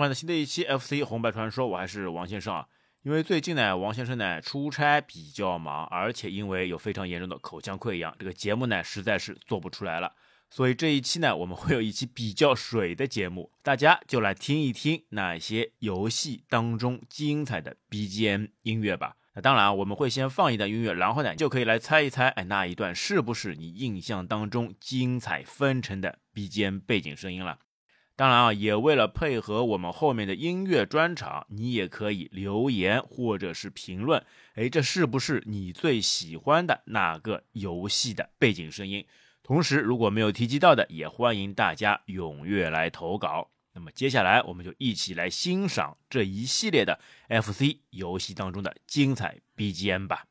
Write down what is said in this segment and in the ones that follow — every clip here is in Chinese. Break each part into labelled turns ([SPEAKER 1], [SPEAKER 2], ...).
[SPEAKER 1] 欢迎来到新的一期 FC 红白传说，我还是王先生啊。因为最近呢，王先生呢出差比较忙，而且因为有非常严重的口腔溃疡，这个节目呢实在是做不出来了。所以这一期呢，我们会有一期比较水的节目，大家就来听一听那些游戏当中精彩的 BGM 音乐吧。那当然，我们会先放一段音乐，然后呢就可以来猜一猜，哎，那一段是不是你印象当中精彩纷呈的 BGM 背景声音了？当然啊，也为了配合我们后面的音乐专场，你也可以留言或者是评论。哎，这是不是你最喜欢的哪个游戏的背景声音？同时，如果没有提及到的，也欢迎大家踊跃来投稿。那么接下来，我们就一起来欣赏这一系列的 FC 游戏当中的精彩 BGM 吧。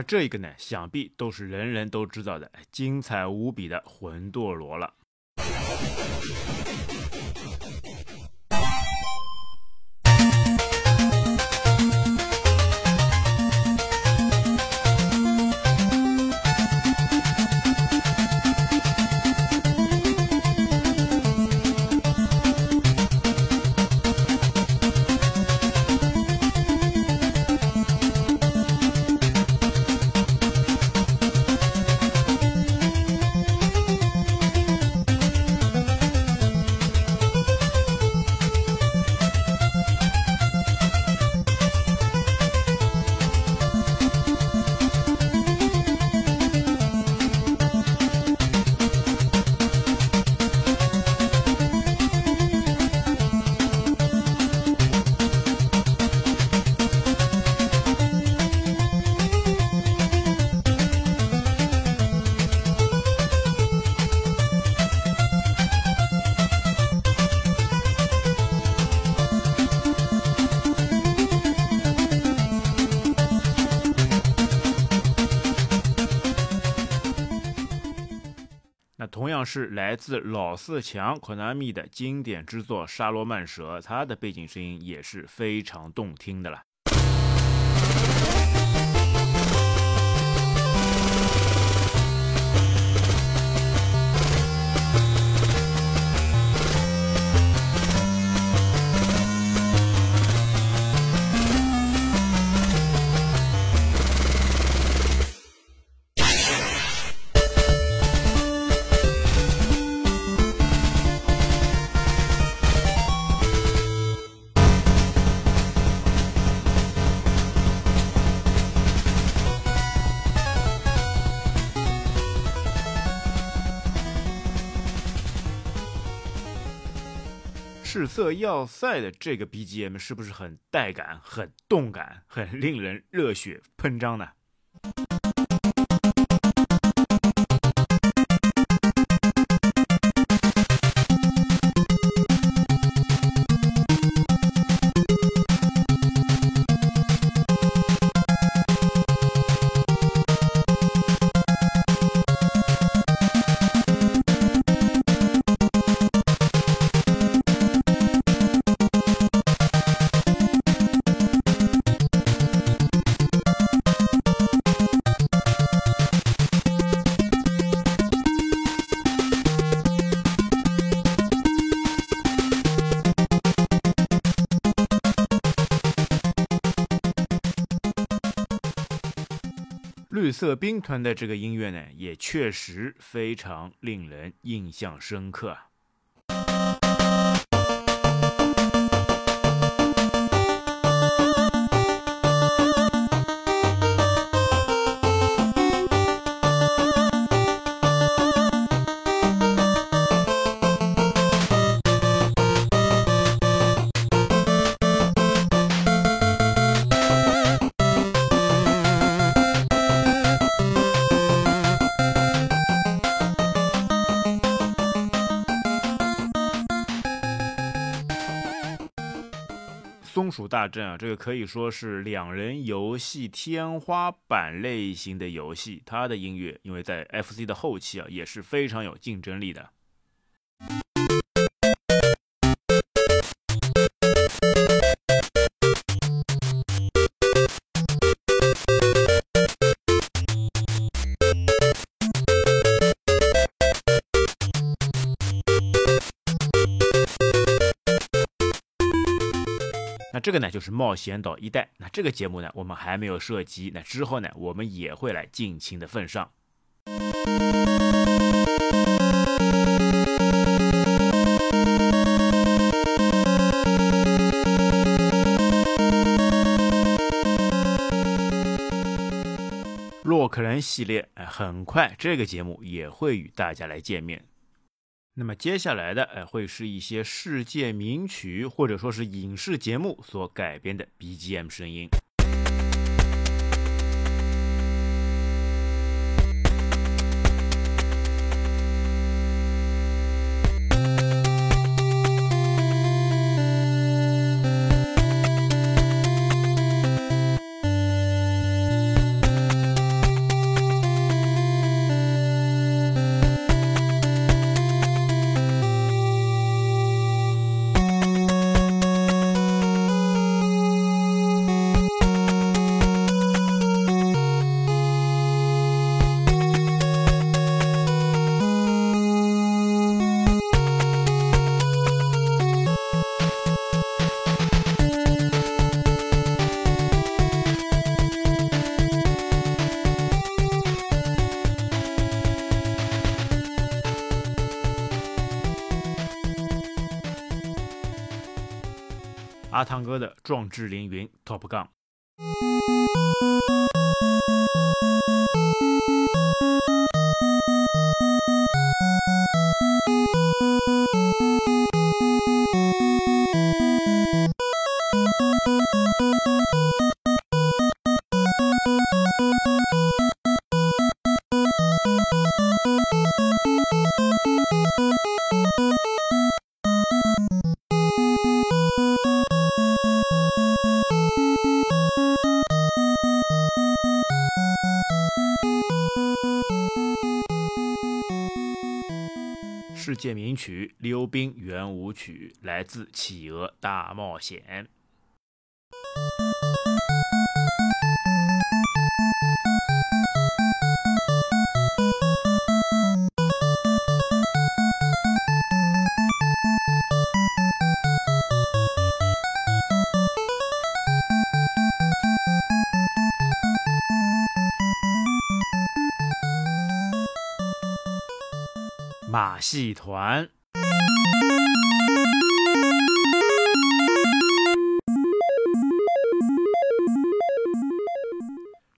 [SPEAKER 1] 那这一个呢，想必都是人人都知道的精彩无比的魂斗罗了。是来自老四强 Konami 的经典之作《沙罗曼蛇》，它的背景声音也是非常动听的了。赤色要塞的这个 BGM 是不是很带感、很动感、很令人热血喷张呢？色兵团的这个音乐呢，也确实非常令人印象深刻。大战啊，这个可以说是两人游戏天花板类型的游戏。它的音乐，因为在 FC 的后期啊，也是非常有竞争力的。这个呢就是冒险岛一代，那这个节目呢我们还没有涉及，那之后呢我们也会来尽情的奉上。洛克人系列，哎，很快这个节目也会与大家来见面。那么接下来的，哎，会是一些世界名曲或者说是影视节目所改编的 BGM 声音。阿汤哥的壮志凌云 Top 杠。名曲《溜冰圆舞曲》来自《企鹅大冒险》。马戏团，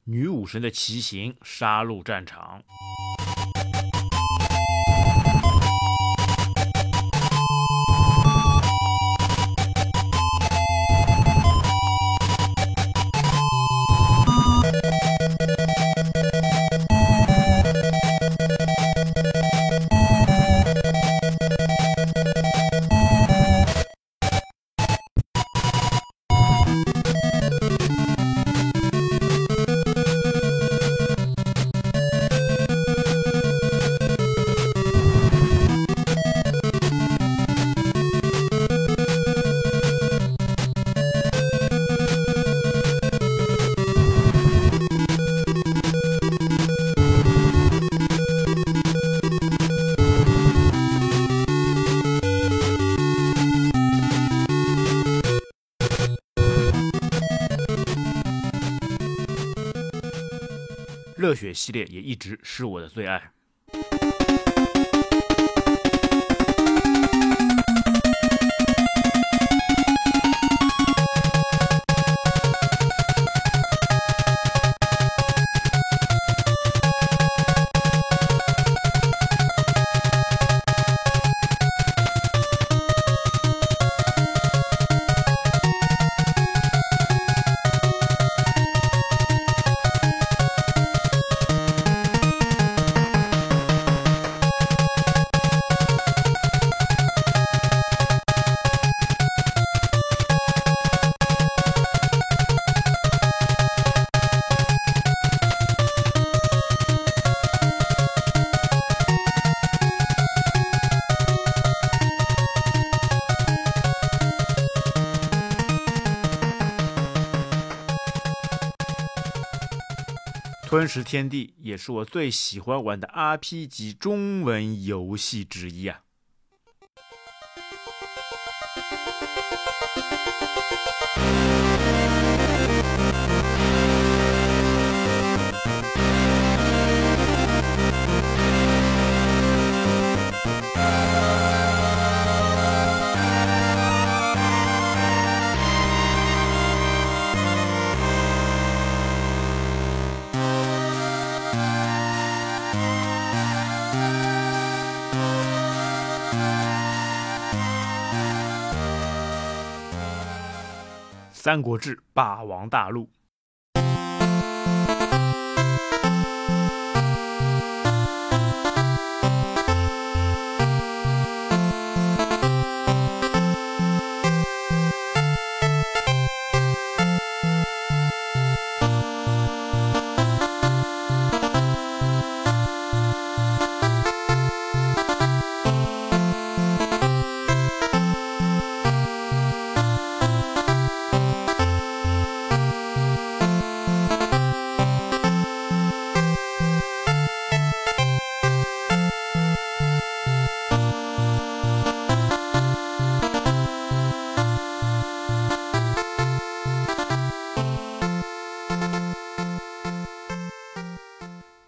[SPEAKER 1] 女武神的骑行，杀戮战场。热血系列也一直是我的最爱。吞食天地也是我最喜欢玩的 RPG 中文游戏之一啊。《三国志·霸王大陆》。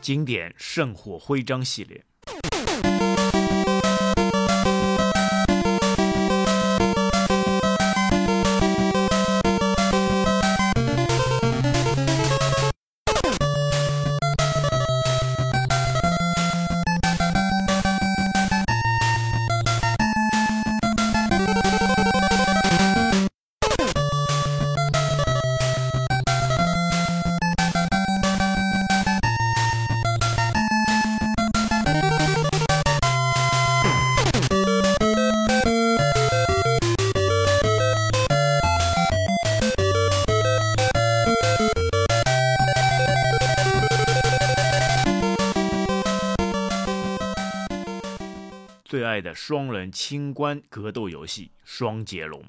[SPEAKER 1] 经典圣火徽章系列。的双人清关格斗游戏《双截龙》。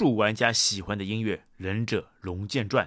[SPEAKER 1] 数玩家喜欢的音乐《忍者龙剑传》。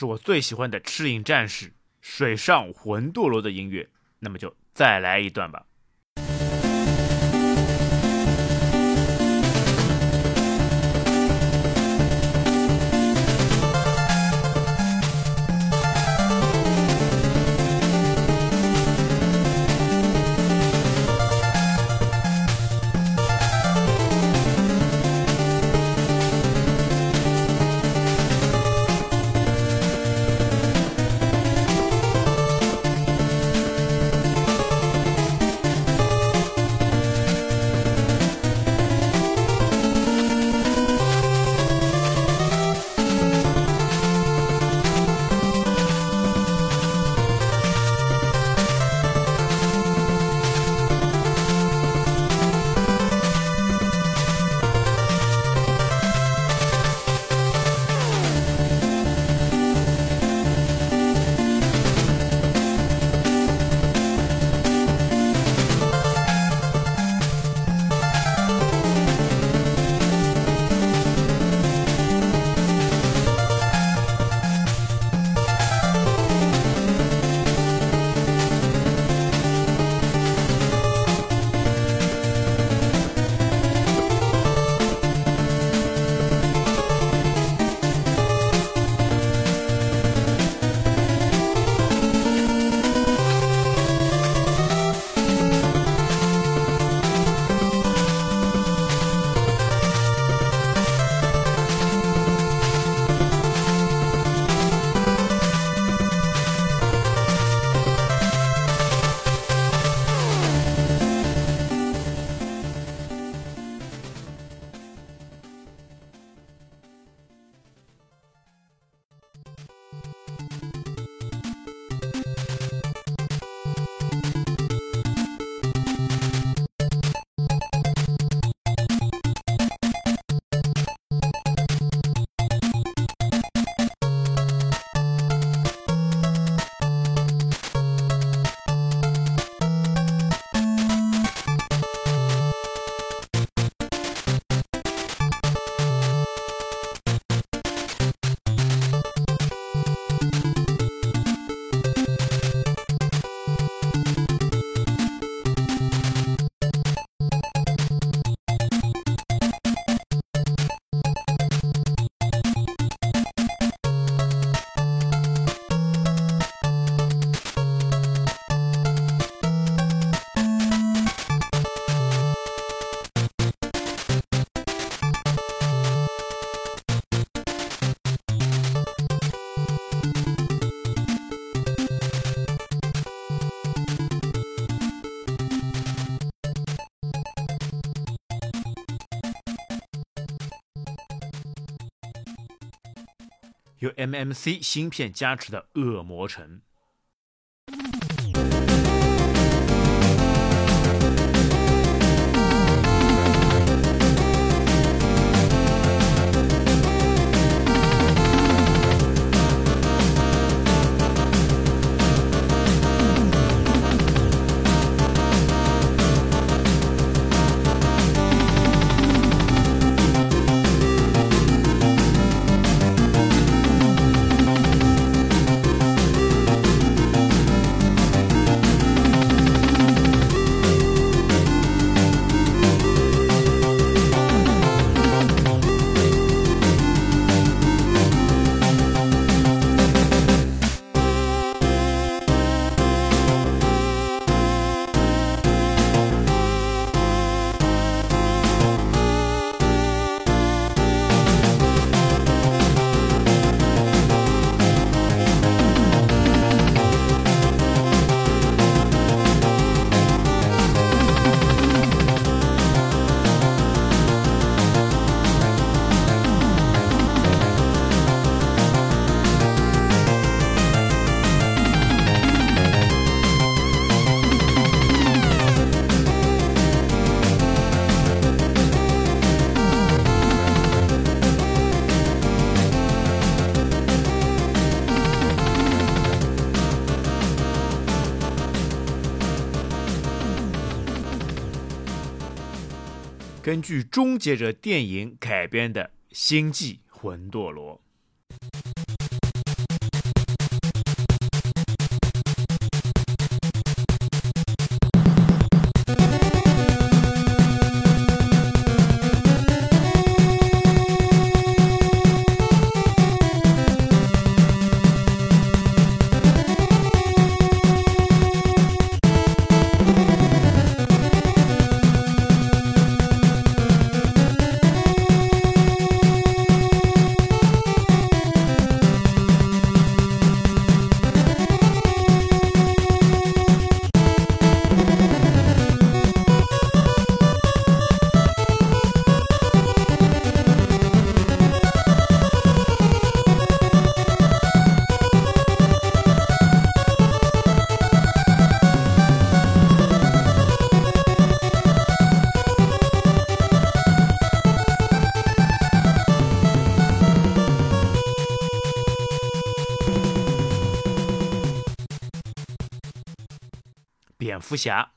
[SPEAKER 1] 是我最喜欢的《赤影战士》水上魂斗罗的音乐，那么就再来一段吧。MMC 芯片加持的《恶魔城》。根据《终结者》电影改编的《星际魂斗罗》。蝙蝠侠。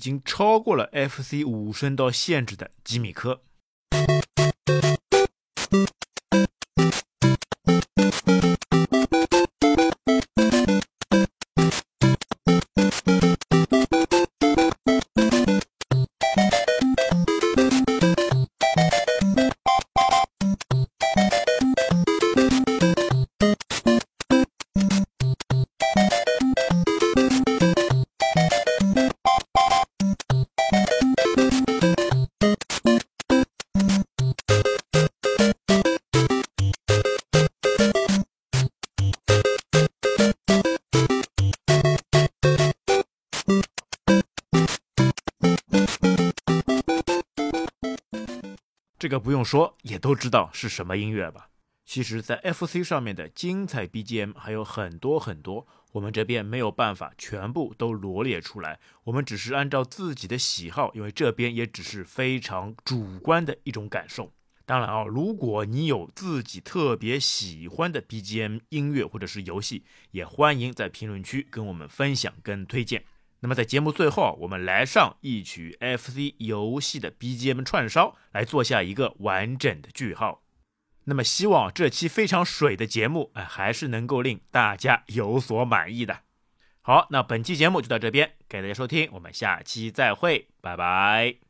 [SPEAKER 1] 已经超过了 FC 五声道限制的吉米科。这个不用说，也都知道是什么音乐吧？其实，在 FC 上面的精彩 BGM 还有很多很多，我们这边没有办法全部都罗列出来，我们只是按照自己的喜好，因为这边也只是非常主观的一种感受。当然啊，如果你有自己特别喜欢的 BGM 音乐或者是游戏，也欢迎在评论区跟我们分享跟推荐。那么在节目最后，我们来上一曲 FC 游戏的 BGM 串烧，来做下一个完整的句号。那么希望这期非常水的节目，哎，还是能够令大家有所满意的。好，那本期节目就到这边，感谢大家收听，我们下期再会，拜拜。